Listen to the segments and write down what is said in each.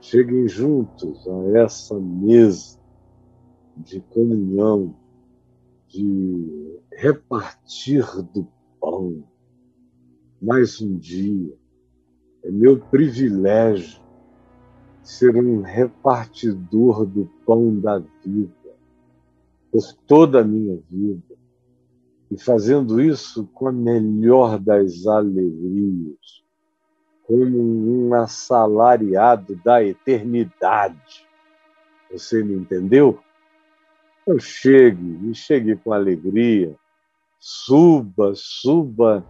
cheguem juntos a essa mesa de comunhão, de repartir do pão. Mais um dia. É meu privilégio ser um repartidor do pão da vida por toda a minha vida e fazendo isso com a melhor das alegrias, como um assalariado da eternidade. Você me entendeu? Então chegue, e chegue com alegria, suba, suba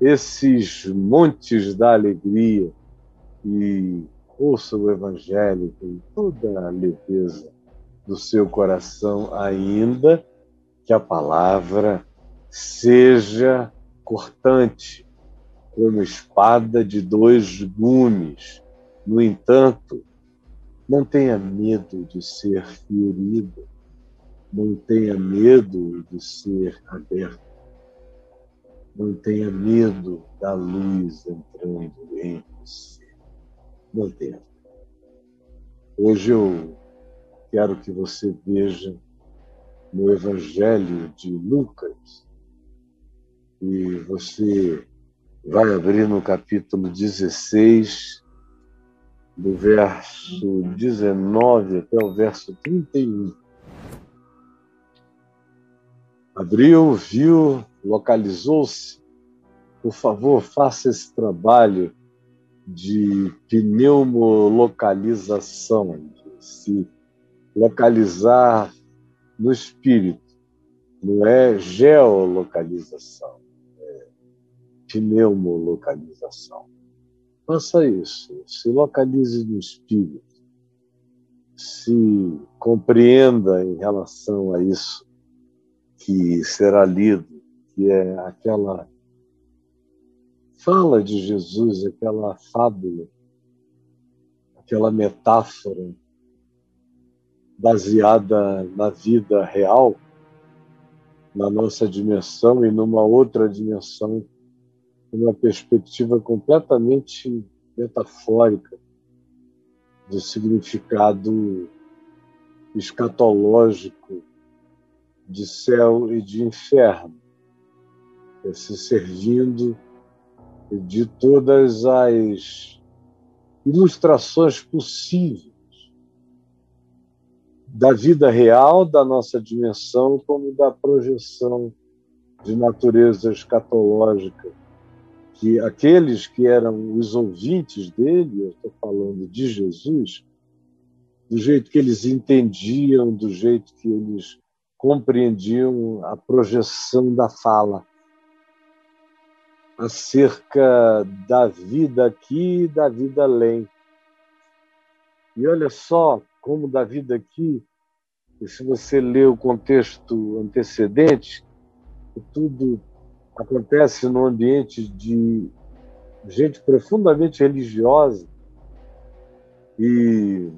esses montes da alegria e ouça o Evangelho com toda a leveza do seu coração, ainda que a palavra seja cortante, como espada de dois gumes. No entanto, não tenha medo de ser ferido, não tenha medo de ser aberto, não tenha medo da luz entrando em você. Não tenha. Hoje eu quero que você veja no Evangelho de Lucas, e você vai abrir no capítulo 16, do verso 19 até o verso 31. Abriu, viu, localizou-se. Por favor, faça esse trabalho de pneumolocalização, de se localizar no espírito, não é geolocalização pneumolocalização. Faça isso, se localize no espírito, se compreenda em relação a isso que será lido, que é aquela fala de Jesus, aquela fábula, aquela metáfora baseada na vida real, na nossa dimensão e numa outra dimensão uma perspectiva completamente metafórica do significado escatológico de céu e de inferno, se servindo de todas as ilustrações possíveis da vida real, da nossa dimensão, como da projeção de natureza escatológica que aqueles que eram os ouvintes dele, eu estou falando de Jesus, do jeito que eles entendiam, do jeito que eles compreendiam a projeção da fala acerca da vida aqui e da vida além. E olha só como da vida aqui, se você ler o contexto antecedente, tudo acontece no ambiente de gente profundamente religiosa e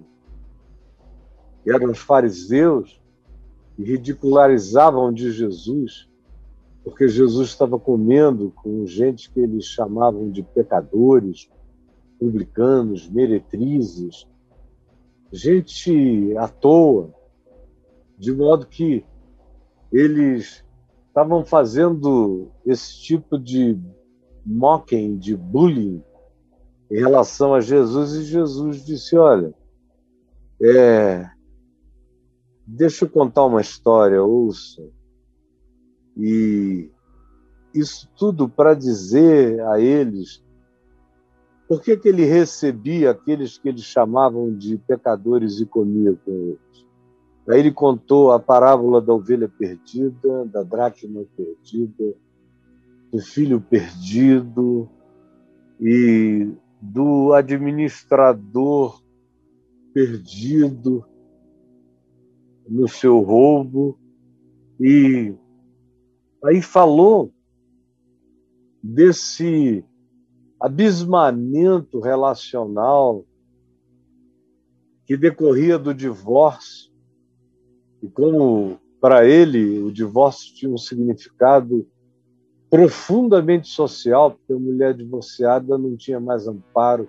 eram os fariseus e ridicularizavam de Jesus porque Jesus estava comendo com gente que eles chamavam de pecadores, publicanos, meretrizes, gente à toa, de modo que eles estavam fazendo esse tipo de mocking, de bullying em relação a Jesus, e Jesus disse: Olha, é, deixa eu contar uma história, ouça. E isso tudo para dizer a eles por que, que ele recebia aqueles que eles chamavam de pecadores e comia com eles. Aí ele contou a parábola da ovelha perdida, da dracma perdida, do filho perdido e do administrador perdido no seu roubo. E aí falou desse abismamento relacional que decorria do divórcio e como para ele o divórcio tinha um significado profundamente social, porque a mulher divorciada não tinha mais amparo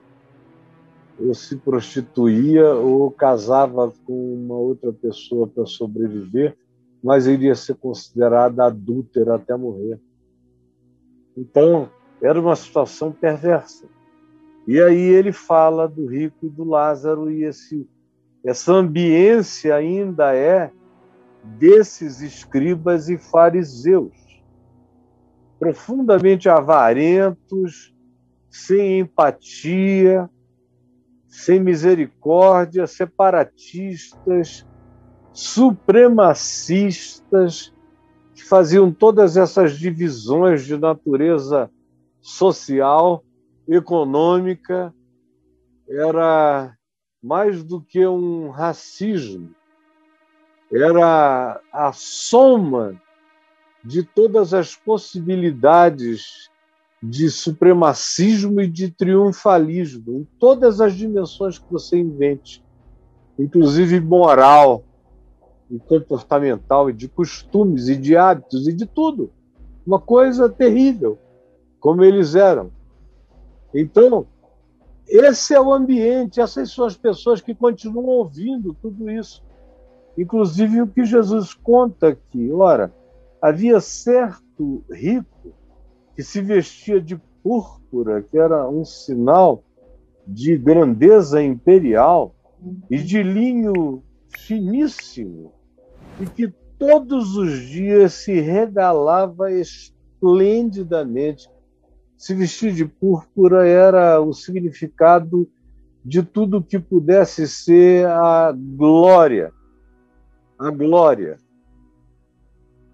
ou se prostituía ou casava com uma outra pessoa para sobreviver, mas iria ser considerada adúltera até morrer. Então, era uma situação perversa. E aí ele fala do rico e do Lázaro, e esse, essa ambiência ainda é desses escribas e fariseus, profundamente avarentos, sem empatia, sem misericórdia, separatistas, supremacistas, que faziam todas essas divisões de natureza social, econômica, era mais do que um racismo, era a soma de todas as possibilidades de supremacismo e de triunfalismo, em todas as dimensões que você invente, inclusive moral e comportamental, e de costumes e de hábitos e de tudo. Uma coisa terrível, como eles eram. Então, esse é o ambiente, essas são as pessoas que continuam ouvindo tudo isso. Inclusive o que Jesus conta aqui. Ora, havia certo rico que se vestia de púrpura, que era um sinal de grandeza imperial, e de linho finíssimo, e que todos os dias se regalava esplendidamente. Se vestir de púrpura era o significado de tudo que pudesse ser a glória. A glória.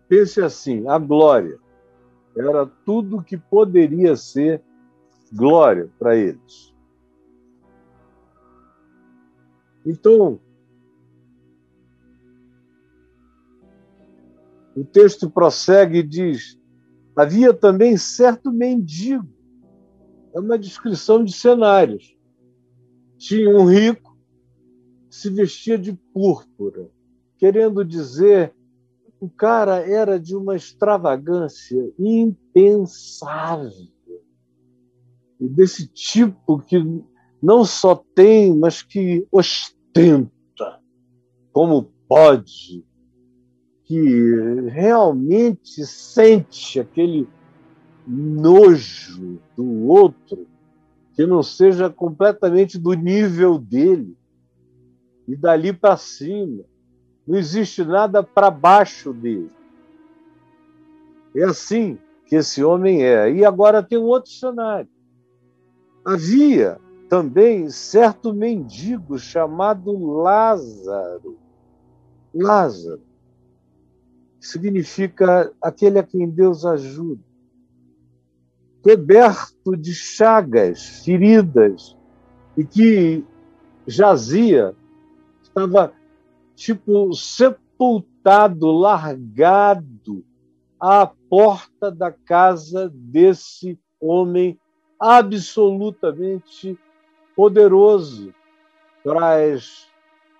Pense assim: a glória era tudo que poderia ser glória para eles. Então, o texto prossegue e diz: havia também certo mendigo. É uma descrição de cenários. Tinha um rico que se vestia de púrpura, querendo dizer o cara era de uma extravagância impensável. E desse tipo que não só tem, mas que ostenta. Como pode, que realmente sente aquele nojo do outro que não seja completamente do nível dele. E dali para cima não existe nada para baixo dele. É assim que esse homem é. E agora tem um outro cenário. Havia também certo mendigo chamado Lázaro. Lázaro significa aquele a quem Deus ajuda. Coberto de chagas, feridas, e que jazia, estava tipo sepultado, largado à porta da casa desse homem absolutamente poderoso para as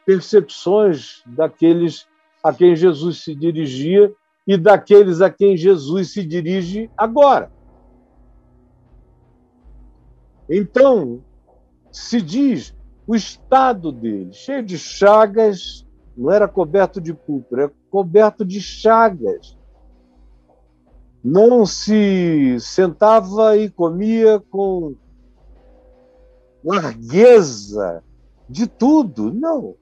percepções daqueles a quem Jesus se dirigia e daqueles a quem Jesus se dirige agora. Então, se diz o estado dele, cheio de chagas, não era coberto de púrpura, era coberto de chagas. Não se sentava e comia com largueza de tudo, não.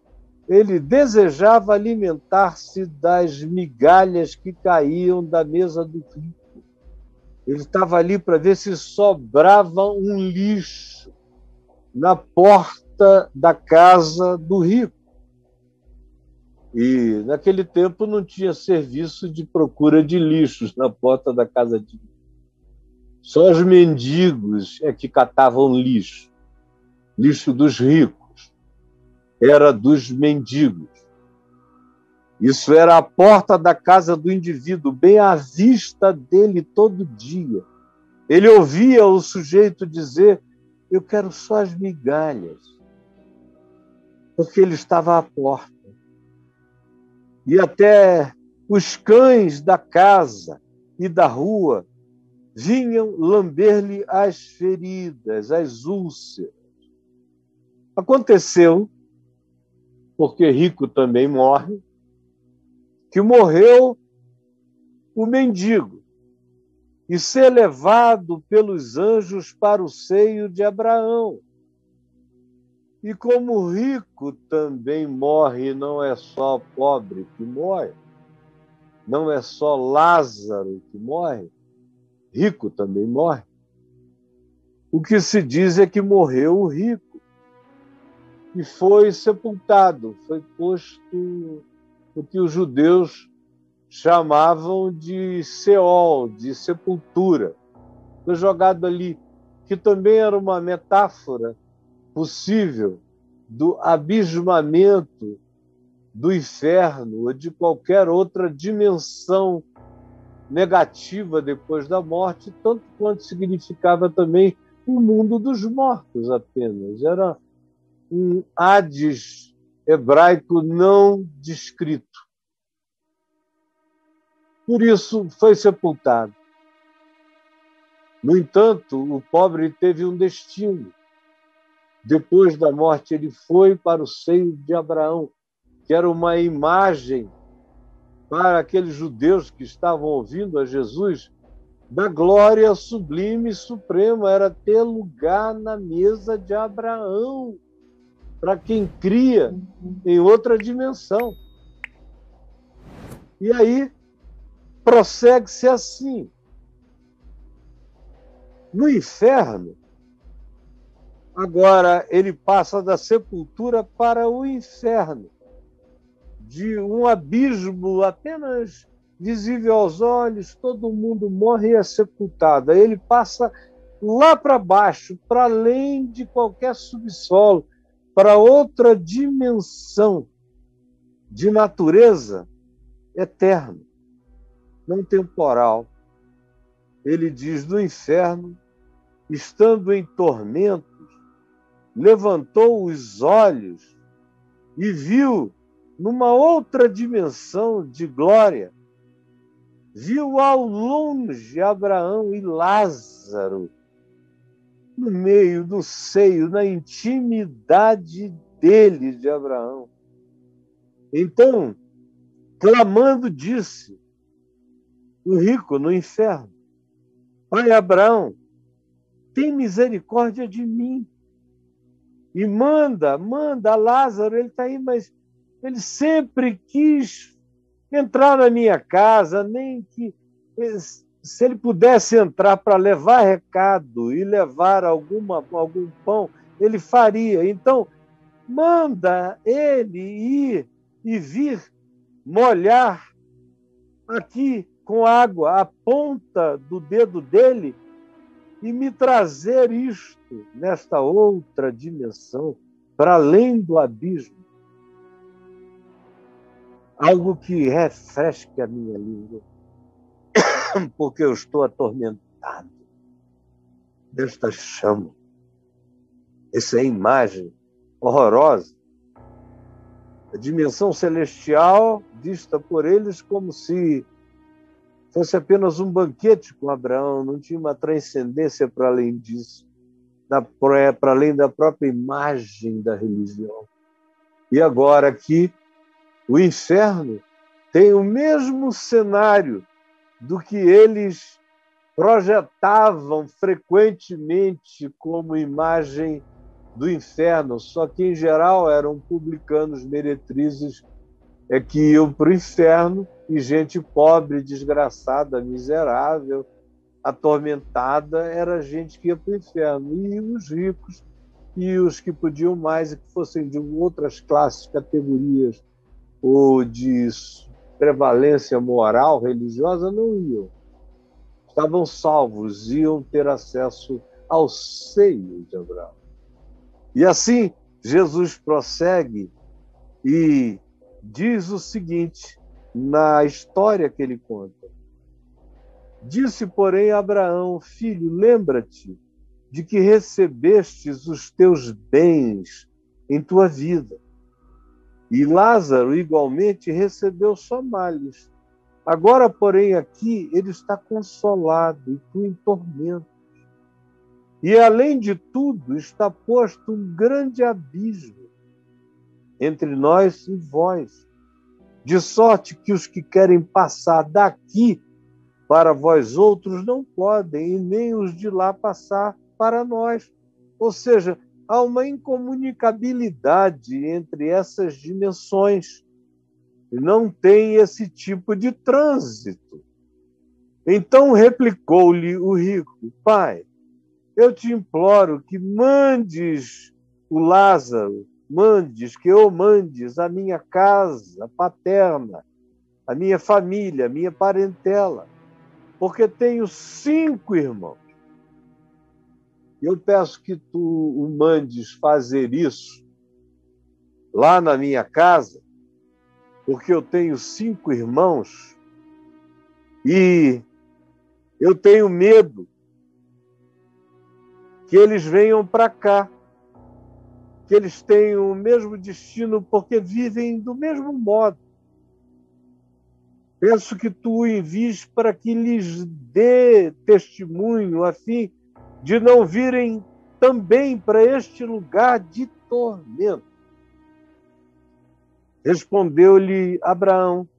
Ele desejava alimentar-se das migalhas que caíam da mesa do rico. Ele estava ali para ver se sobrava um lixo na porta da casa do rico. E naquele tempo não tinha serviço de procura de lixos na porta da casa de só os mendigos é que catavam lixo. Lixo dos ricos. Era dos mendigos. Isso era a porta da casa do indivíduo, bem à vista dele todo dia. Ele ouvia o sujeito dizer: Eu quero só as migalhas. Porque ele estava à porta e até os cães da casa e da rua vinham lamber-lhe as feridas, as úlceras. Aconteceu, porque rico também morre, que morreu o mendigo e ser levado pelos anjos para o seio de Abraão. E como rico também morre, não é só pobre que morre, não é só Lázaro que morre, rico também morre. O que se diz é que morreu o rico e foi sepultado, foi posto o que os judeus chamavam de Seol, de sepultura. Foi jogado ali, que também era uma metáfora possível do abismamento do inferno ou de qualquer outra dimensão negativa depois da morte, tanto quanto significava também o mundo dos mortos apenas. Era um Hades hebraico não descrito. Por isso foi sepultado. No entanto, o pobre teve um destino. Depois da morte, ele foi para o seio de Abraão, que era uma imagem para aqueles judeus que estavam ouvindo a Jesus da glória sublime e suprema, era ter lugar na mesa de Abraão para quem cria em outra dimensão. E aí prossegue-se assim. No inferno, agora ele passa da sepultura para o inferno, de um abismo apenas visível aos olhos, todo mundo morre e é sepultado. Ele passa lá para baixo, para além de qualquer subsolo, para outra dimensão de natureza eterna, não temporal. Ele diz: do inferno, estando em tormentos, levantou os olhos e viu numa outra dimensão de glória, viu ao longe Abraão e Lázaro no meio do seio, na intimidade dele, de Abraão. Então, clamando, disse o rico no inferno: Pai Abraão, tem misericórdia de mim. E manda, manda Lázaro, ele está aí, mas ele sempre quis entrar na minha casa, nem que se ele pudesse entrar para levar recado e levar alguma, algum pão, ele faria. Então, manda ele ir e vir molhar aqui com água a ponta do dedo dele e me trazer isto nesta outra dimensão, para além do abismo. Algo que refresque a minha língua porque eu estou atormentado desta chama. Essa é a imagem horrorosa. A dimensão celestial vista por eles como se fosse apenas um banquete com Abraão, não tinha uma transcendência para além disso, para além da própria imagem da religião. E agora aqui, o inferno tem o mesmo cenário do que eles projetavam frequentemente como imagem do inferno, só que em geral eram publicanos meretrizes é que iam para o inferno e gente pobre, desgraçada, miserável, atormentada era gente que ia para o inferno e os ricos e os que podiam mais e que fossem de outras classes, categorias ou de prevalência moral, religiosa, não iam. Estavam salvos, iam ter acesso ao seio de Abraão. E assim, Jesus prossegue e diz o seguinte na história que ele conta. Disse, porém, Abraão: Filho, lembra-te de que recebestes os teus bens em tua vida e Lázaro, igualmente, recebeu só males. Agora, porém, aqui ele está consolado e tu em tormento. E, além de tudo, está posto um grande abismo entre nós e vós, de sorte que os que querem passar daqui para vós outros não podem, e nem os de lá passar para nós. Ou seja, há uma incomunicabilidade entre essas dimensões. Não tem esse tipo de trânsito. Então replicou-lhe o rico: Pai, eu te imploro que mandes o Lázaro, mandes, que eu mandes a minha casa paterna, a minha família, a minha parentela, porque tenho cinco irmãos. Eu peço que tu o mandes fazer isso lá na minha casa, porque eu tenho cinco irmãos e eu tenho medo que eles venham para cá, que eles tenham o mesmo destino, porque vivem do mesmo modo. Peço que tu envies para que lhes dê testemunho, a fim de não virem também para este lugar de tormento. Respondeu-lhe Abraão,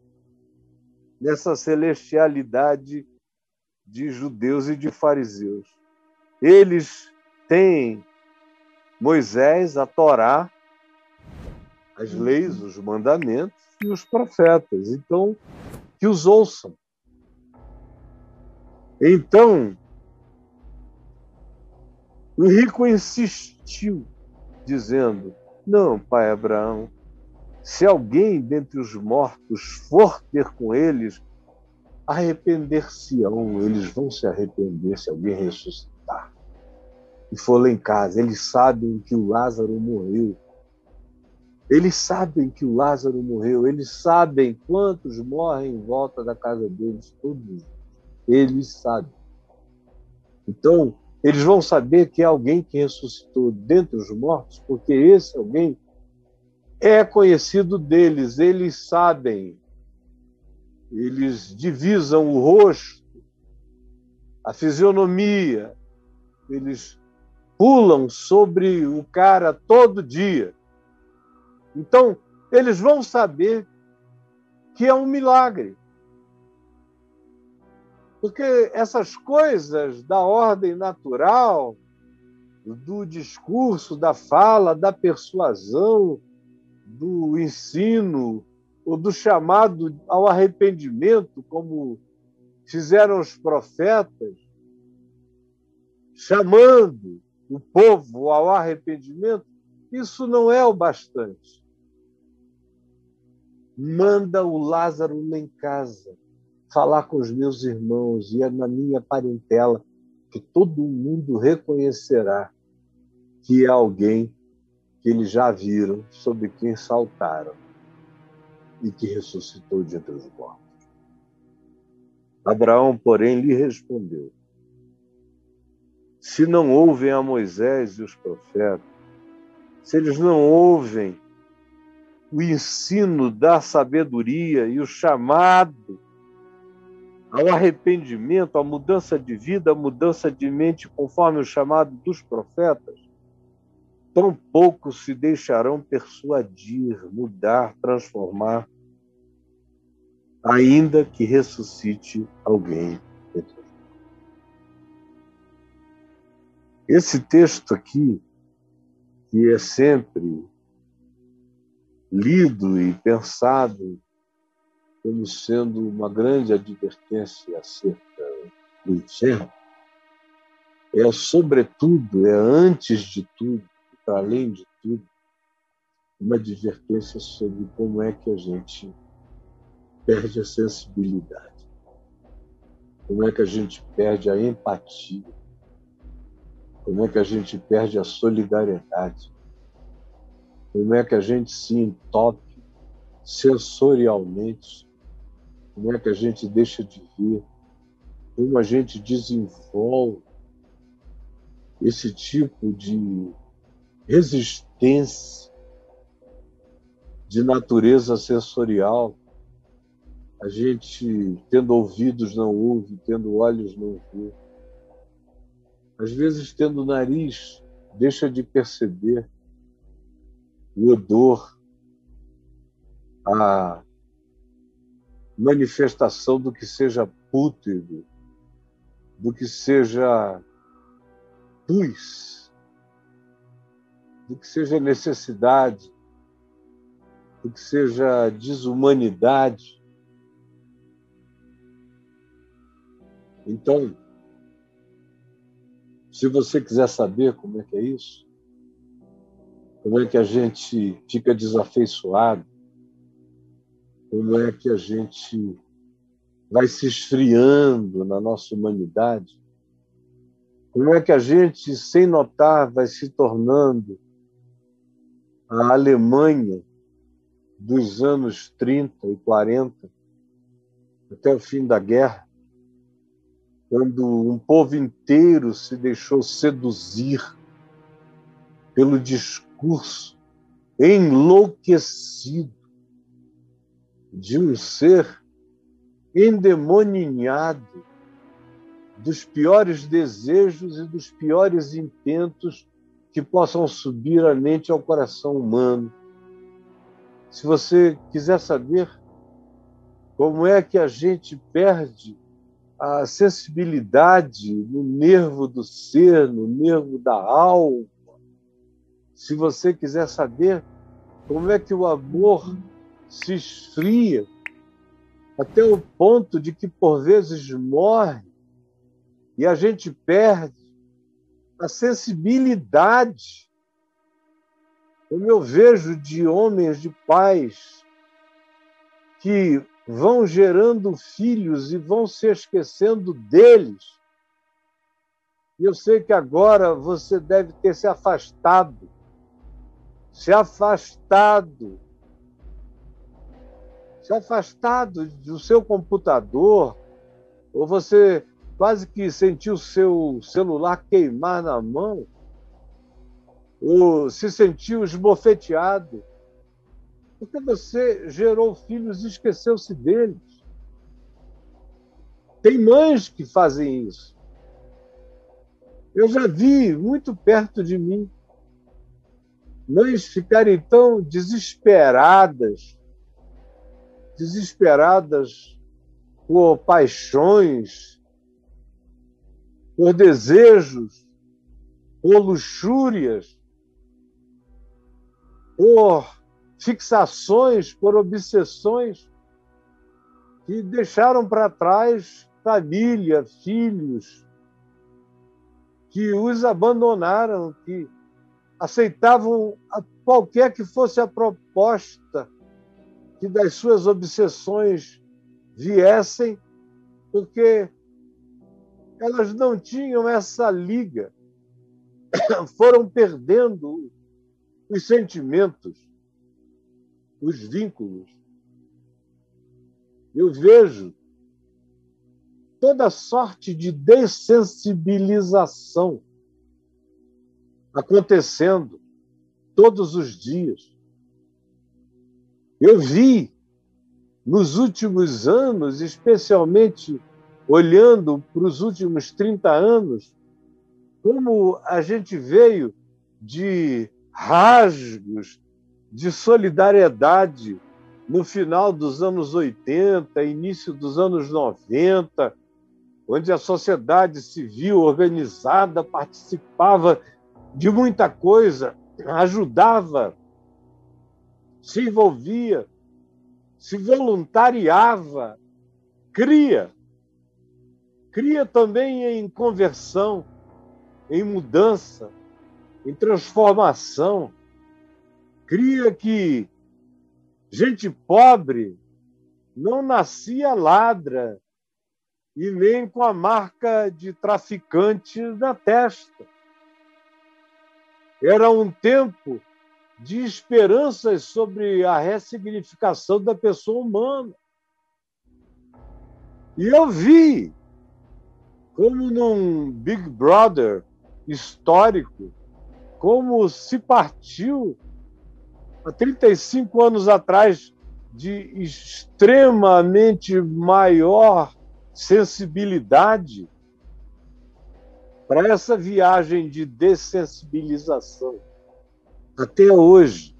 nessa celestialidade de judeus e de fariseus. Eles têm Moisés, a Torá, as leis, os mandamentos e os profetas. Então, que os ouçam. Então, o rico insistiu, dizendo: Não, pai Abraão, se alguém dentre os mortos for ter com eles, arrepender-se-ão, eles vão se arrepender se alguém ressuscitar. E for lá em casa, eles sabem que o Lázaro morreu. Eles sabem que o Lázaro morreu, eles sabem quantos morrem em volta da casa deles, todos. Eles sabem. Então, eles vão saber que é alguém que ressuscitou dentre os mortos, porque esse alguém é conhecido deles, eles sabem, eles divisam o rosto, a fisionomia, eles pulam sobre o cara todo dia. Então, eles vão saber que é um milagre. Porque essas coisas da ordem natural, do discurso, da fala, da persuasão, do ensino, ou do chamado ao arrependimento, como fizeram os profetas, chamando o povo ao arrependimento, isso não é o bastante. Manda o Lázaro lá em casa falar com os meus irmãos e é na minha parentela que todo mundo reconhecerá que é alguém que eles já viram, sobre quem saltaram e que ressuscitou de entre os mortos. Abraão, porém, lhe respondeu: Se não ouvem a Moisés e os profetas, se eles não ouvem o ensino da sabedoria e o chamado ao arrependimento, à mudança de vida, à mudança de mente, conforme o chamado dos profetas, tão pouco se deixarão persuadir, mudar, transformar, ainda que ressuscite alguém. Esse texto aqui, que é sempre lido e pensado como sendo uma grande advertência acerca do inferno, é sobretudo, é antes de tudo, para além de tudo, uma advertência sobre como é que a gente perde a sensibilidade, como é que a gente perde a empatia, como é que a gente perde a solidariedade, como é que a gente se entope sensorialmente como é que a gente deixa de ver, como a gente desenvolve esse tipo de resistência de natureza sensorial. A gente, tendo ouvidos, não ouve, tendo olhos, não vê. Às vezes tendo o nariz, deixa de perceber o odor, a manifestação do que seja pútrido, do que seja pus, do que seja necessidade, do que seja desumanidade. Então, se você quiser saber como é que é isso, como é que a gente fica desafeiçoado, como é que a gente vai se esfriando na nossa humanidade, como é que a gente, sem notar, vai se tornando a Alemanha dos anos 30 e 40, até o fim da guerra, quando um povo inteiro se deixou seduzir pelo discurso enlouquecido de um ser endemoninhado dos piores desejos e dos piores intentos que possam subir a mente ao coração humano. Se você quiser saber como é que a gente perde a sensibilidade no nervo do ser, no nervo da alma. Se você quiser saber como é que o amor se esfria até o ponto de que por vezes morre e a gente perde a sensibilidade. Como eu vejo de homens, de pais que vão gerando filhos e vão se esquecendo deles. E eu sei que agora você deve ter se afastado, se afastado, se afastado do seu computador, ou você quase que sentiu seu celular queimar na mão, ou se sentiu esbofeteado porque você gerou filhos e esqueceu-se deles. Tem mães que fazem isso. Eu já vi muito perto de mim mães ficarem tão desesperadas, desesperadas por paixões, por desejos, por luxúrias, por fixações, por obsessões que deixaram para trás família, filhos, que os abandonaram, que aceitavam qualquer que fosse a proposta que das suas obsessões viessem, porque elas não tinham essa liga, foram perdendo os sentimentos, os vínculos. Eu vejo toda sorte de dessensibilização acontecendo todos os dias. Eu vi nos últimos anos, especialmente olhando para os últimos 30 anos, como a gente veio de rasgos de solidariedade no final dos anos 80, início dos anos 90, onde a sociedade civil organizada participava de muita coisa, ajudava, se envolvia, se voluntariava, cria. Cria também em conversão, em mudança, em transformação cria que gente pobre não nascia ladra e nem com a marca de traficante na testa. Era um tempo de esperanças sobre a ressignificação da pessoa humana. E eu vi como num Big Brother histórico, como se partiu há 35 anos atrás, de extremamente maior sensibilidade para essa viagem de dessensibilização. Até hoje,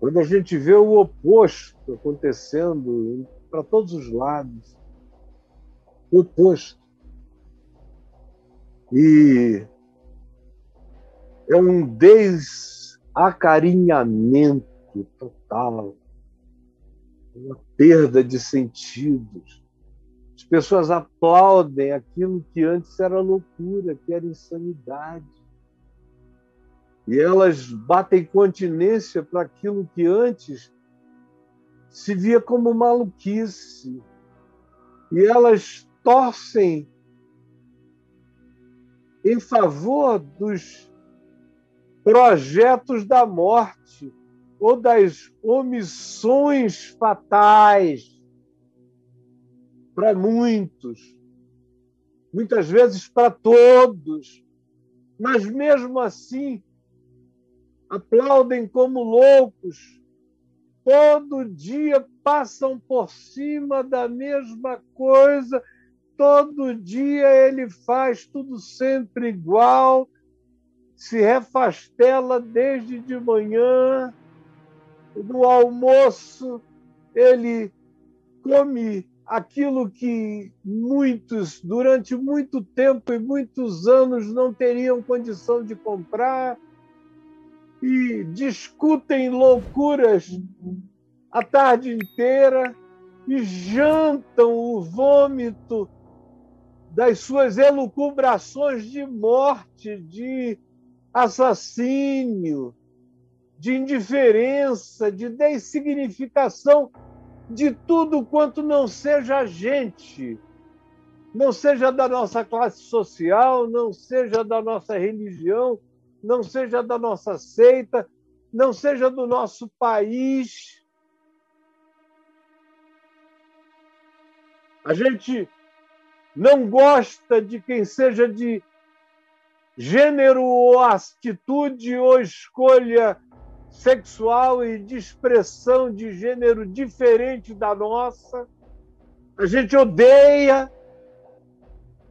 quando a gente vê o oposto acontecendo para todos os lados, o oposto. E é um desacarinhamento total, uma perda de sentidos. As pessoas aplaudem aquilo que antes era loucura, que era insanidade. E elas batem continência para aquilo que antes se via como maluquice. E elas torcem em favor dos projetos da morte ou das omissões fatais para muitos, muitas vezes para todos, mas mesmo assim aplaudem como loucos, todo dia passam por cima da mesma coisa, todo dia ele faz tudo sempre igual, se refastela desde de manhã, no almoço ele come aquilo que muitos, durante muito tempo e muitos anos, não teriam condição de comprar, e discutem loucuras a tarde inteira e jantam o vômito das suas elucubrações de morte, de assassínio, de indiferença, de dessignificação de tudo quanto não seja a gente, não seja da nossa classe social, não seja da nossa religião, não seja da nossa seita, não seja do nosso país. A gente não gosta de quem seja de gênero ou atitude ou escolha sexual e de expressão de gênero diferente da nossa. A gente odeia,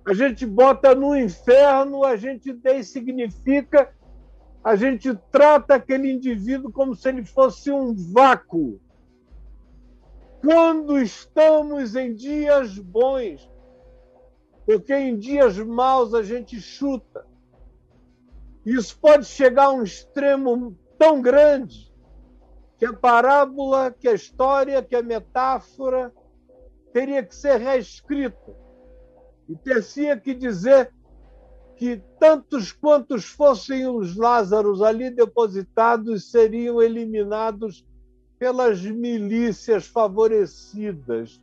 a gente bota no inferno, a gente dessignifica, a gente trata aquele indivíduo como se ele fosse um vácuo. Quando estamos em dias bons, porque em dias maus a gente chuta. Isso pode chegar a um extremo tão grande que a parábola, que a história, que a metáfora teria que ser reescrita e teria que dizer que tantos quantos fossem os Lázaros ali depositados seriam eliminados pelas milícias favorecidas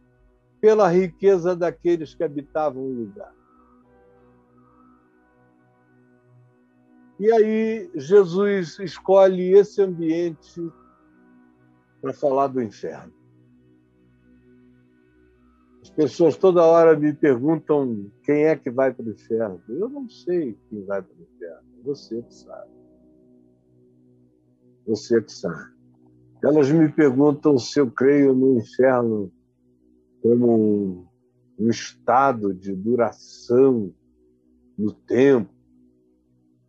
pela riqueza daqueles que habitavam o lugar. E aí Jesus escolhe esse ambiente para falar do inferno. As pessoas toda hora me perguntam quem é que vai para o inferno. Eu não sei quem vai para o inferno. Você que sabe. Você que sabe. Elas me perguntam se eu creio no inferno como um, estado de duração no tempo.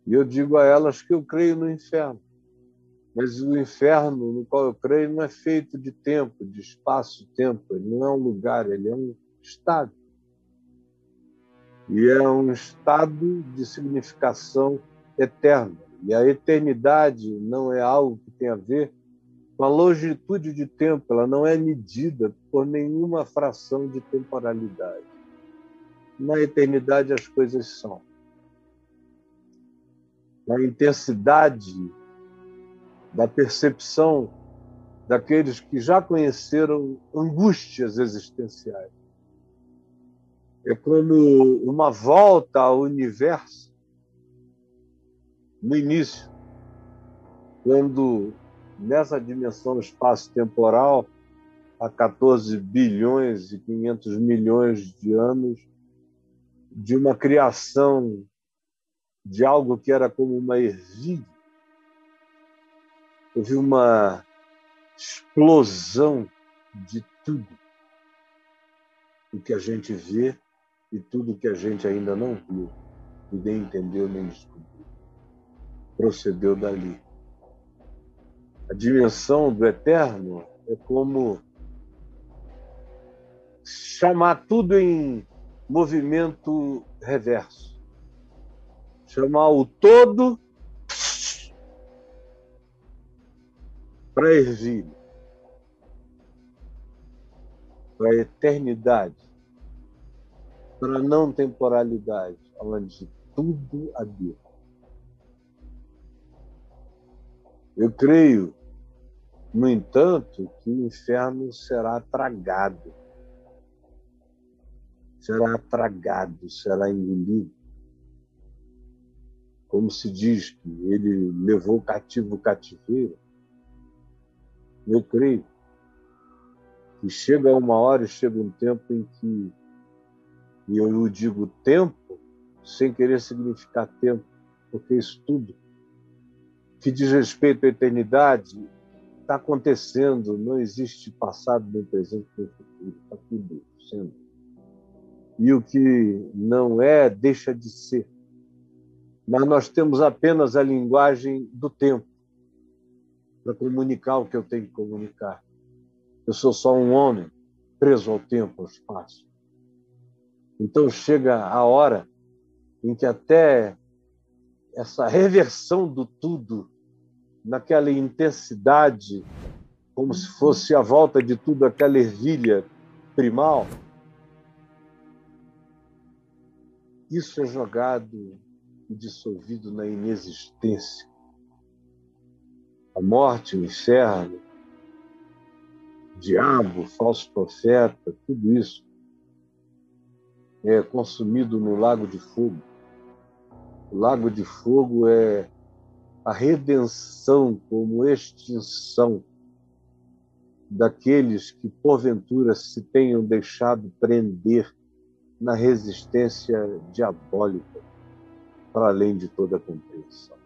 E eu digo a elas que eu creio no inferno. Mas o inferno no qual eu creio não é feito de tempo, de espaço-tempo. Ele não é um lugar, ele é um estado. E é um estado de significação eterna. E a eternidade não é algo que tem a ver com a longitude de tempo, ela não é medida por nenhuma fração de temporalidade. Na eternidade as coisas são. Na intensidade da percepção daqueles que já conheceram angústias existenciais. É como uma volta ao universo no início, quando nessa dimensão espaço-temporal, há 14 bilhões e 500 milhões de anos, de uma criação de algo que era como uma ervilha, houve uma explosão de tudo o que a gente vê e tudo que a gente ainda não viu. e nem entendeu nem descobriu. Procedeu dali. A dimensão do eterno é como chamar tudo em movimento reverso. Chamar o todo para ervilha, para eternidade, para não temporalidade, onde tudo habita. Eu creio, no entanto, que o inferno será tragado será tragado, será engolido. Como se diz que ele levou cativo o cativeiro. Eu creio que chega uma hora e chega um tempo em que, e eu digo tempo, sem querer significar tempo, porque isso tudo que diz respeito à eternidade está acontecendo, não existe passado, nem presente, nem futuro, está tudo sendo e o que não é deixa de ser. Mas nós temos apenas a linguagem do tempo para comunicar o que eu tenho que comunicar. Eu sou só um homem preso ao tempo, ao espaço. Então chega a hora em que até essa reversão do tudo, naquela intensidade, como se fosse a volta de tudo aquela ervilha primal, Isso é jogado e dissolvido na inexistência. A morte, o inferno, o diabo, o falso profeta, tudo isso é consumido no lago de fogo. O lago de fogo é a redenção como extinção daqueles que porventura se tenham deixado prender na resistência diabólica para além de toda compreensão.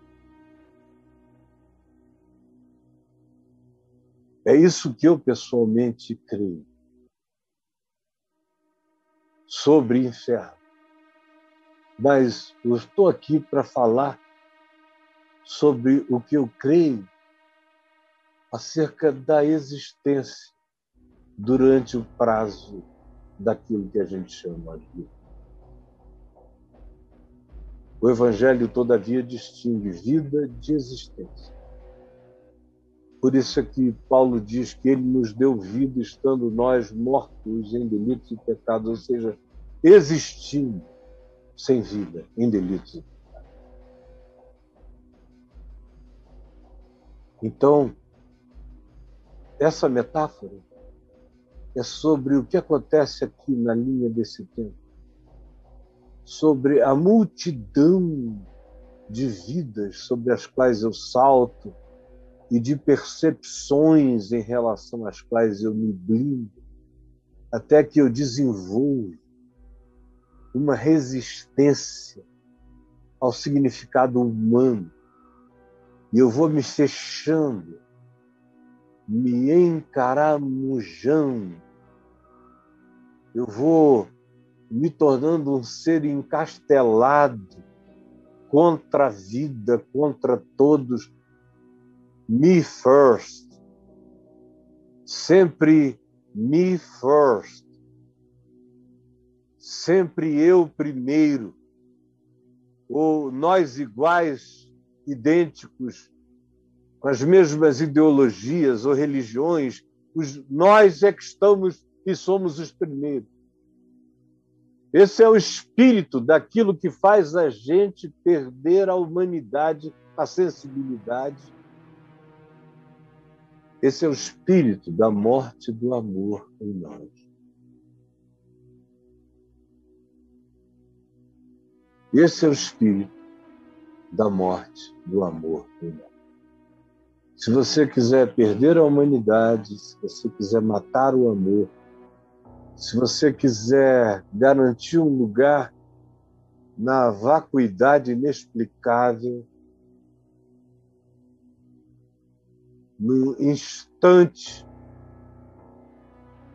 É isso que eu pessoalmente creio sobre inferno. Mas eu estou aqui para falar sobre o que eu creio acerca da existência durante o prazo daquilo que a gente chama de o Evangelho, todavia, distingue vida de existência. Por isso é que Paulo diz que ele nos deu vida estando nós mortos em delitos e pecados, ou seja, existindo sem vida em delitos e pecados. Então, essa metáfora é sobre o que acontece aqui na linha desse tempo, sobre a multidão de vidas sobre as quais eu salto e de percepções em relação às quais eu me blindo, até que eu desenvolvo uma resistência ao significado humano. E eu vou me fechando, me encaramujando eu vou me tornando um ser encastelado contra a vida, contra todos. Me first. Sempre me first. Sempre eu primeiro. Ou nós iguais, idênticos, com as mesmas ideologias ou religiões, os, nós é que estamos e somos os primeiros. Esse é o espírito daquilo que faz a gente perder a humanidade, a sensibilidade. Esse é o espírito da morte do amor em nós. Esse é o espírito da morte do amor em nós. Se você quiser perder a humanidade, se você quiser matar o amor, se você quiser garantir um lugar na vacuidade inexplicável, no instante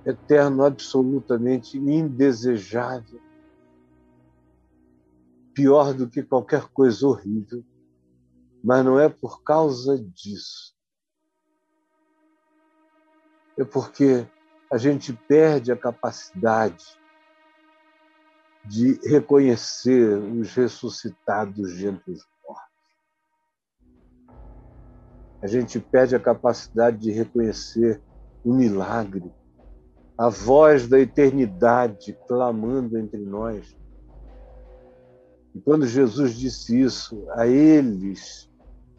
eterno, absolutamente indesejável, pior do que qualquer coisa horrível, mas não é por causa disso. É porque a gente perde a capacidade de reconhecer os ressuscitados de entre os mortos. A gente perde a capacidade de reconhecer o milagre, a voz da eternidade clamando entre nós. E quando Jesus disse isso a eles,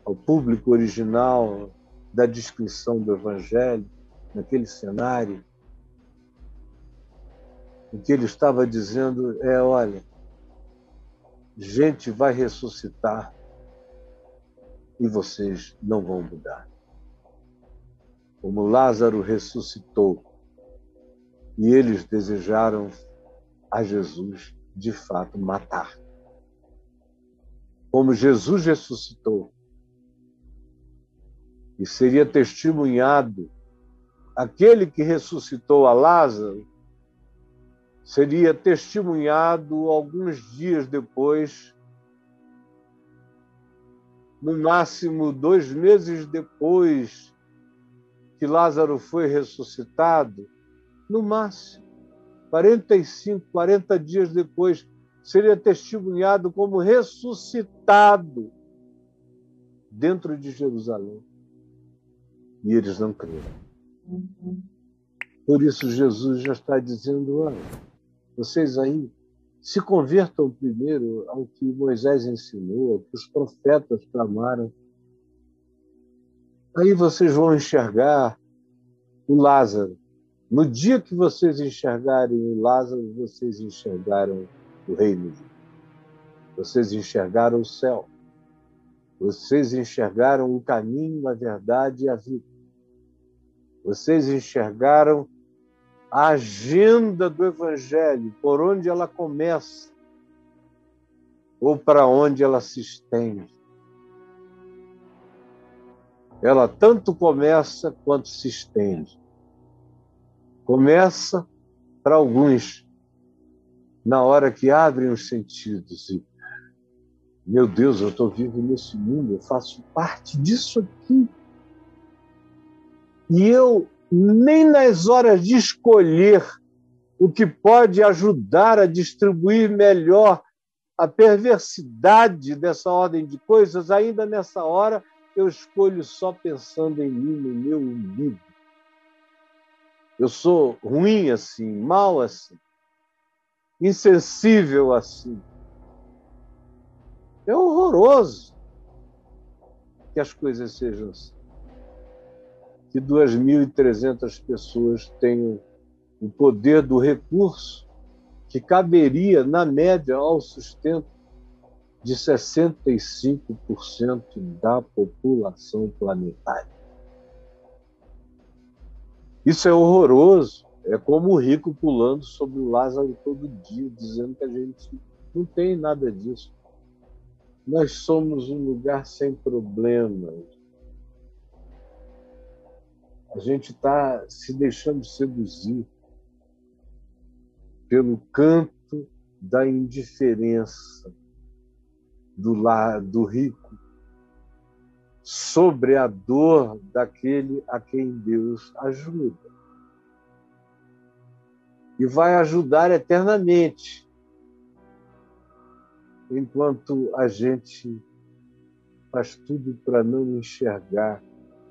ao público original da descrição do Evangelho, naquele cenário, o que ele estava dizendo é: olha, gente vai ressuscitar e vocês não vão mudar. Como Lázaro ressuscitou e eles desejaram a Jesus de fato matar. Como Jesus ressuscitou e seria testemunhado aquele que ressuscitou a Lázaro seria testemunhado alguns dias depois, no máximo dois meses depois que Lázaro foi ressuscitado, no máximo, 45, 40 dias depois, seria testemunhado como ressuscitado dentro de Jerusalém. E eles não creram. Por isso, Jesus já está dizendo: olha, vocês aí se convertam primeiro ao que Moisés ensinou, ao que os profetas clamaram. Aí vocês vão enxergar o Lázaro. No dia que vocês enxergarem o Lázaro, vocês enxergaram o reino. Vocês enxergaram o céu. Vocês enxergaram o caminho, a verdade e a vida. Vocês enxergaram a agenda do Evangelho, por onde ela começa ou para onde ela se estende. Ela tanto começa quanto se estende. Começa para alguns na hora que abrem os sentidos e meu Deus, eu estou vivo nesse mundo, eu faço parte disso aqui. E eu nem nas horas de escolher o que pode ajudar a distribuir melhor a perversidade dessa ordem de coisas, ainda nessa hora eu escolho só pensando em mim, no meu umbigo. Eu sou ruim assim, mal assim, insensível assim. É horroroso que as coisas sejam assim que 2.300 pessoas tenham o poder do recurso que caberia, na média, ao sustento de 65% da população planetária. Isso é horroroso. É como o rico pulando sobre o Lázaro todo dia, dizendo que a gente não tem nada disso. Nós somos um lugar sem problemas, a gente está se deixando seduzir pelo canto da indiferença do, lar, do rico sobre a dor daquele a quem Deus ajuda. E vai ajudar eternamente, enquanto a gente faz tudo para não enxergar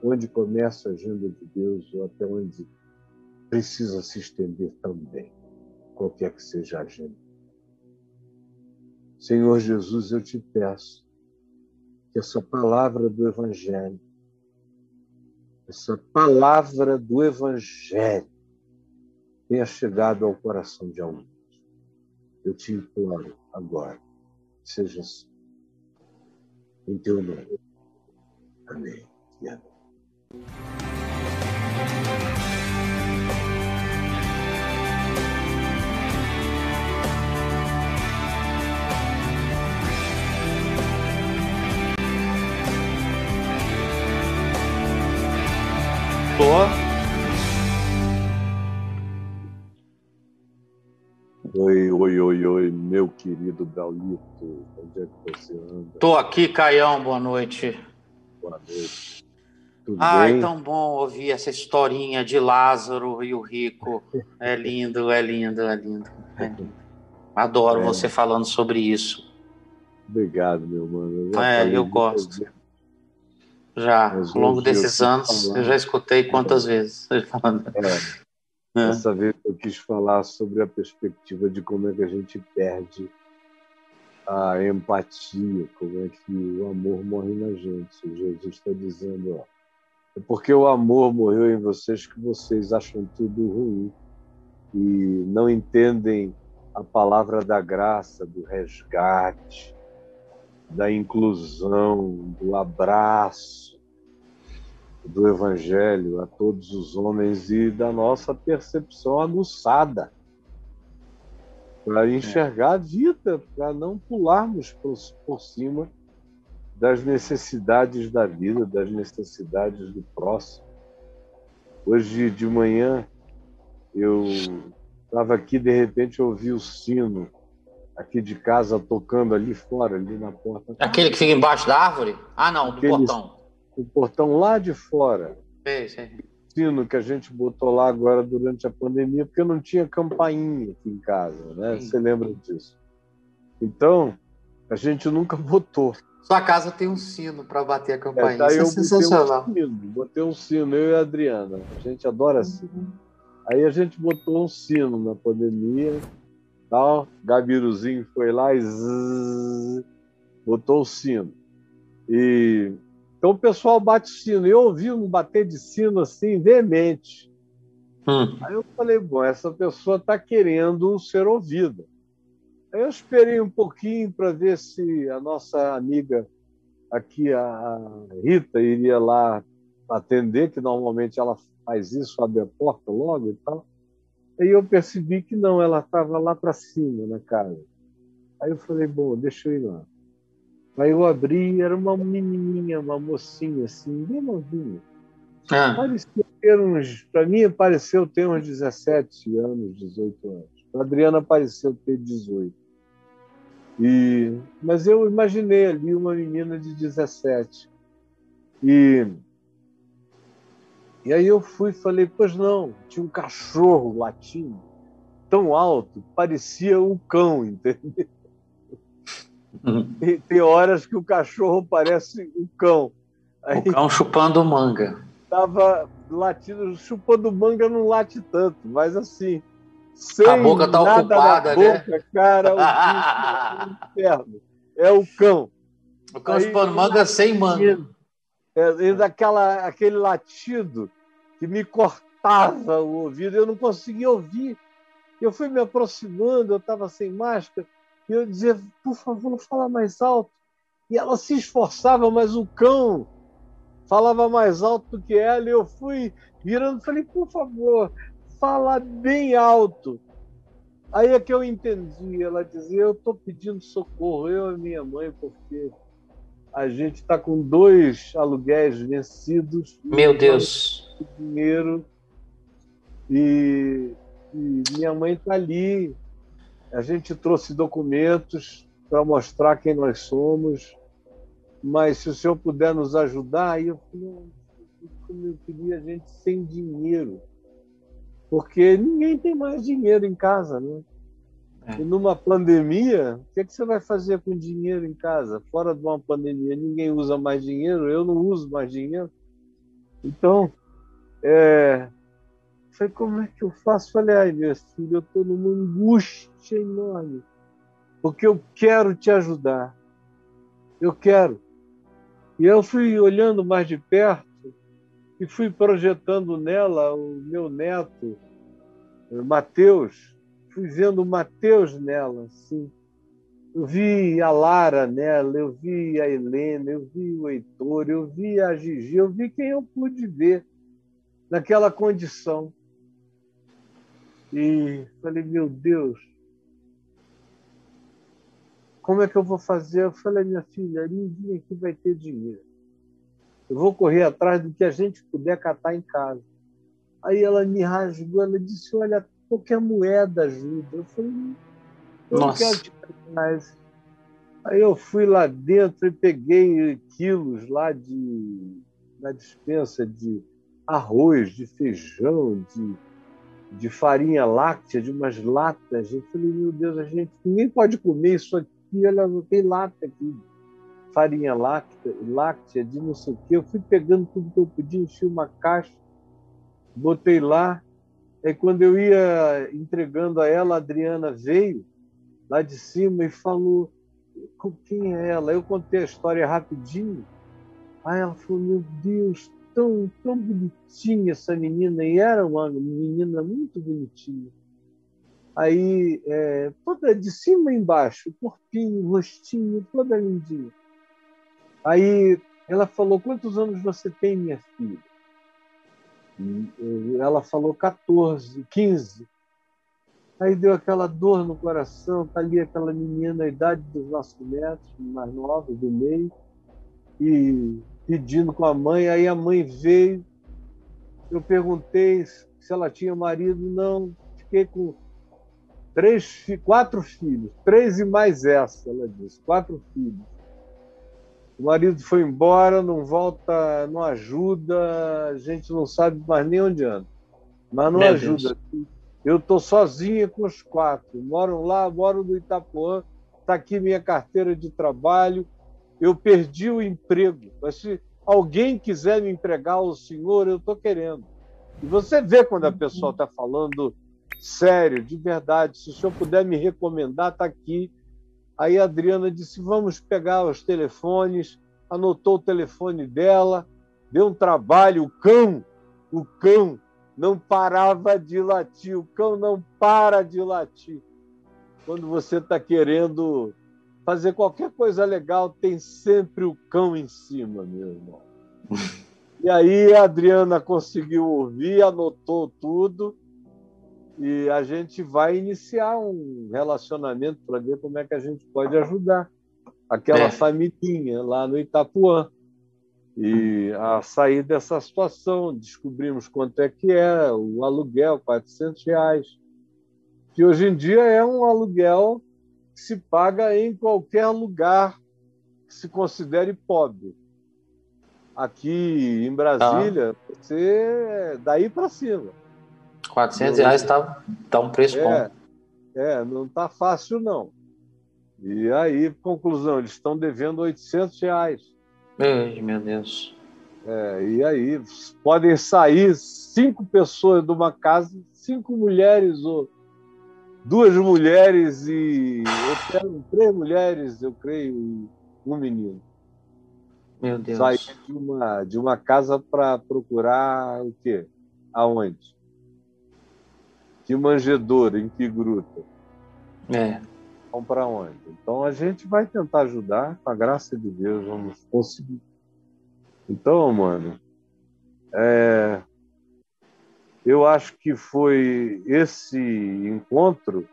onde começa a agenda de Deus ou até onde precisa se estender também, qualquer que seja a agenda. Senhor Jesus, eu te peço que essa palavra do Evangelho, essa palavra do Evangelho, tenha chegado ao coração de alguns. Eu te imploro agora, seja assim. Em teu nome. Amém e amém. Boa. Oi, oi, oi, oi, meu querido Gaulito, onde é que você anda? Tô aqui, Caião, boa noite. Boa noite. Tudo Ai, bem? tão bom ouvir essa historinha de Lázaro e o rico. É lindo, é lindo, é lindo. É lindo. Adoro é. você falando sobre isso. Obrigado, meu mano. Eu é, eu gosto. Já, ao longo desses anos, falar. eu já escutei quantas vezes falando. É. É. Dessa vez eu quis falar sobre a perspectiva de como é que a gente perde a empatia, como é que o amor morre na gente. Jesus está dizendo, ó, é porque o amor morreu em vocês que vocês acham tudo ruim e não entendem a palavra da graça, do resgate, da inclusão, do abraço, do Evangelho a todos os homens e da nossa percepção aguçada para enxergar a vida, para não pularmos por, por cima das necessidades da vida, das necessidades do próximo. Hoje de manhã eu estava aqui, de repente eu ouvi o sino aqui de casa tocando ali fora, ali na porta. Aquele que fica embaixo da árvore? Ah, não, do portão o portão lá de fora. Sim, sim. Sino que a gente botou lá agora durante a pandemia, porque não tinha campainha aqui em casa, né? Sim. Você lembra disso? Então, a gente nunca botou. Sua casa tem um sino para bater a campainha. É, tá, Isso é sensacional. Um sino, botei um sino, eu e a Adriana. A gente adora sino. Uhum. Aí a gente botou um sino na pandemia, tal. Gabiruzinho foi lá e zzz, botou o sino. E então o pessoal bate sino. Eu ouvi um bater de sino assim, veemente. Hum. Aí eu falei, bom, essa pessoa está querendo ser ouvida. Eu esperei um pouquinho para ver se a nossa amiga aqui, a Rita, iria lá atender, que normalmente ela faz isso, abre a porta logo e tal. Aí eu percebi que não, ela estava lá para cima na casa. Aí eu falei, bom, deixa eu ir lá. Aí eu abri, era uma menininha, uma mocinha assim, bem novinha. Ah. Parecia ter uns, para mim pareceu ter uns 17 anos, 18 anos. A Adriana pareceu ter 18. E, mas eu imaginei ali uma menina de 17. E, e aí eu fui e falei, pois não, tinha um cachorro latindo tão alto, parecia um cão, entendeu? Tem, tem, horas que o cachorro parece um cão. Aí, o cão chupando manga. Tava latindo, chupando manga não late tanto, mas assim. A boca tá ocupada, né? boca, Cara, o inferno. É o cão. O cão chupando manga sem manga. É, daquela, aquele latido que me cortava o ouvido, eu não conseguia ouvir. Eu fui me aproximando, eu estava sem máscara e eu dizia, por favor, fala mais alto. E ela se esforçava, mas o cão falava mais alto do que ela. E eu fui virando e falei, por favor, fala bem alto. Aí é que eu entendi. Ela dizia, eu estou pedindo socorro, eu e minha mãe, porque a gente está com dois aluguéis vencidos. Meu Deus! Dinheiro. E, e minha mãe está ali a gente trouxe documentos para mostrar quem nós somos, mas se o senhor puder nos ajudar, aí eu falei, como eu queria gente sem dinheiro, porque ninguém tem mais dinheiro em casa, né? É. E numa pandemia, o que, é que você vai fazer com dinheiro em casa? Fora de uma pandemia, ninguém usa mais dinheiro, eu não uso mais dinheiro. Então, é, Falei, como é que eu faço? Falei, ai, meu filho, eu estou numa angústia enorme, porque eu quero te ajudar. Eu quero. E eu fui olhando mais de perto e fui projetando nela o meu neto, Mateus. Fui vendo Mateus nela, assim. Eu vi a Lara nela, eu vi a Helena, eu vi o Heitor, eu vi a Gigi, eu vi quem eu pude ver naquela condição. E falei, meu Deus, como é que eu vou fazer? Eu falei, minha filha, ninguém aqui vai ter dinheiro. Eu vou correr atrás do que a gente puder catar em casa. Aí ela me rasgou, ela disse, olha, qualquer moeda ajuda. Eu falei, Eu Nossa. não quero te mais. Aí eu fui lá dentro e peguei quilos lá de na dispensa de arroz, de feijão, de, de farinha láctea, de umas latas. Eu falei, meu Deus, a gente ninguém pode comer isso aqui, olha, não tem lata aqui. Farinha láctea, láctea, de não sei o quê. Eu fui pegando tudo que eu podia, enchi uma caixa, botei lá. Aí quando eu ia entregando a ela, a Adriana veio lá de cima e falou quem é ela. Eu contei a história rapidinho. Aí ela falou: Meu Deus, tão, tão bonitinha essa menina. E era uma menina muito bonitinha. Aí, é, toda de cima e embaixo, corpinho, rostinho, toda lindinha. Aí ela falou: Quantos anos você tem, minha filha? Ela falou: 14, 15. Aí deu aquela dor no coração, tá ali aquela menina, a idade dos nossos netos, mais novos, do meio, e pedindo com a mãe. Aí a mãe veio, eu perguntei se ela tinha marido, não, fiquei com três, quatro filhos, três e mais essa, ela disse, quatro filhos. O marido foi embora, não volta, não ajuda, a gente não sabe mais nem onde anda. Mas não Meu ajuda. Deus. Eu estou sozinha com os quatro. Moram lá, moro no Itapuã. Está aqui minha carteira de trabalho. Eu perdi o emprego. Mas se alguém quiser me empregar, o senhor, eu estou querendo. E você vê quando a pessoa está falando sério, de verdade. Se o senhor puder me recomendar, está aqui. Aí a Adriana disse: vamos pegar os telefones. Anotou o telefone dela, deu um trabalho. O cão, o cão não parava de latir. O cão não para de latir. Quando você está querendo fazer qualquer coisa legal, tem sempre o cão em cima, meu irmão. E aí a Adriana conseguiu ouvir, anotou tudo e a gente vai iniciar um relacionamento para ver como é que a gente pode ajudar aquela é. lá no Itapuã e a sair dessa situação. Descobrimos quanto é que é o aluguel, 400 reais, que hoje em dia é um aluguel que se paga em qualquer lugar que se considere pobre. Aqui em Brasília, ah. você daí para cima. 400 reais está tá um preço é, bom. É, não está fácil não. E aí, conclusão, eles estão devendo 800 reais. Ai, meu Deus. É, e aí podem sair cinco pessoas de uma casa, cinco mulheres ou duas mulheres e eu três mulheres, eu creio, e um menino. Meu Deus. Sair de uma, de uma casa para procurar o quê? Aonde? Que manjedoura, em que gruta? É. Vão para onde? Então a gente vai tentar ajudar, com a graça de Deus, vamos conseguir. Então, mano, é, eu acho que foi esse encontro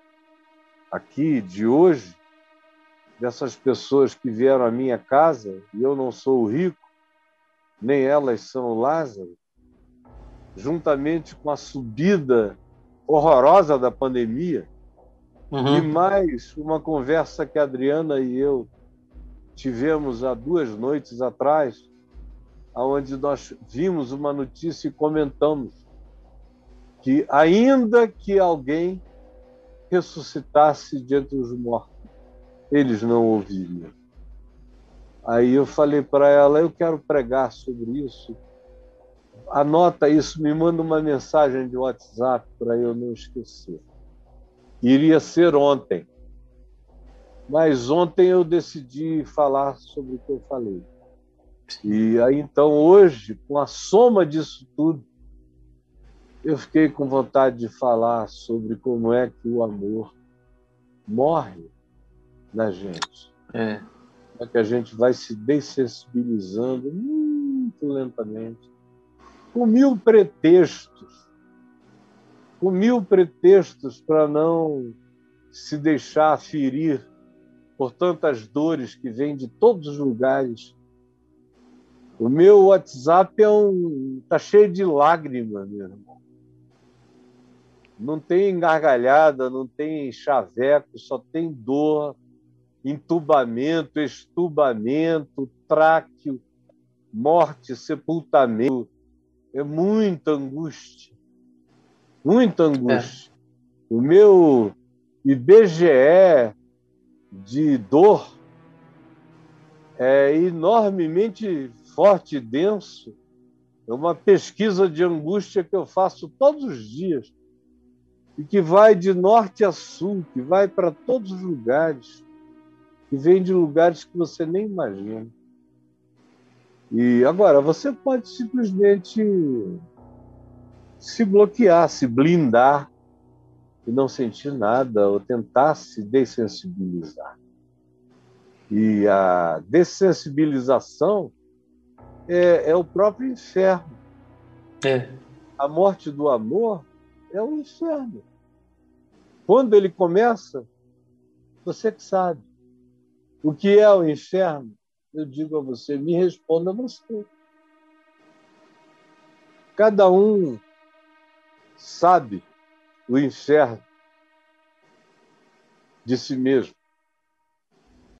aqui de hoje, dessas pessoas que vieram à minha casa, e eu não sou o rico, nem elas são o Lázaro, juntamente com a subida horrorosa da pandemia, Uhum. E mais uma conversa que a Adriana e eu tivemos há duas noites atrás, onde nós vimos uma notícia e comentamos que, ainda que alguém ressuscitasse de entre os mortos, eles não ouviriam. Aí eu falei para ela: eu quero pregar sobre isso. Anota isso, me manda uma mensagem de WhatsApp para eu não esquecer iria ser ontem. Mas ontem eu decidi falar sobre o que eu falei. E aí então hoje, com a soma disso tudo, eu fiquei com vontade de falar sobre como é que o amor morre na gente. É. Como é que a gente vai se dessensibilizando muito lentamente, com mil pretextos com mil pretextos para não se deixar ferir por tantas dores que vêm de todos os lugares. O meu WhatsApp é um tá cheio de lágrimas, meu irmão. não tem gargalhada, não tem chaveco, só tem dor, entubamento, estubamento, tráqueo, morte, sepultamento. É muita angústia, muita angústia. É. O meu IBGE de dor é enormemente forte e denso. É uma pesquisa de angústia que eu faço todos os dias e que vai de norte a sul, que vai para todos os lugares, que vem de lugares que você nem imagina. E agora, você pode simplesmente se bloquear, se blindar e não sentir nada, ou tentar se dessensibilizar. E a dessensibilização é, é o próprio inferno. É. A morte do amor é o inferno. Quando ele começa, você que sabe. O que é o inferno? Eu digo a você, me responda você. Cada um sabe o inferno de si mesmo.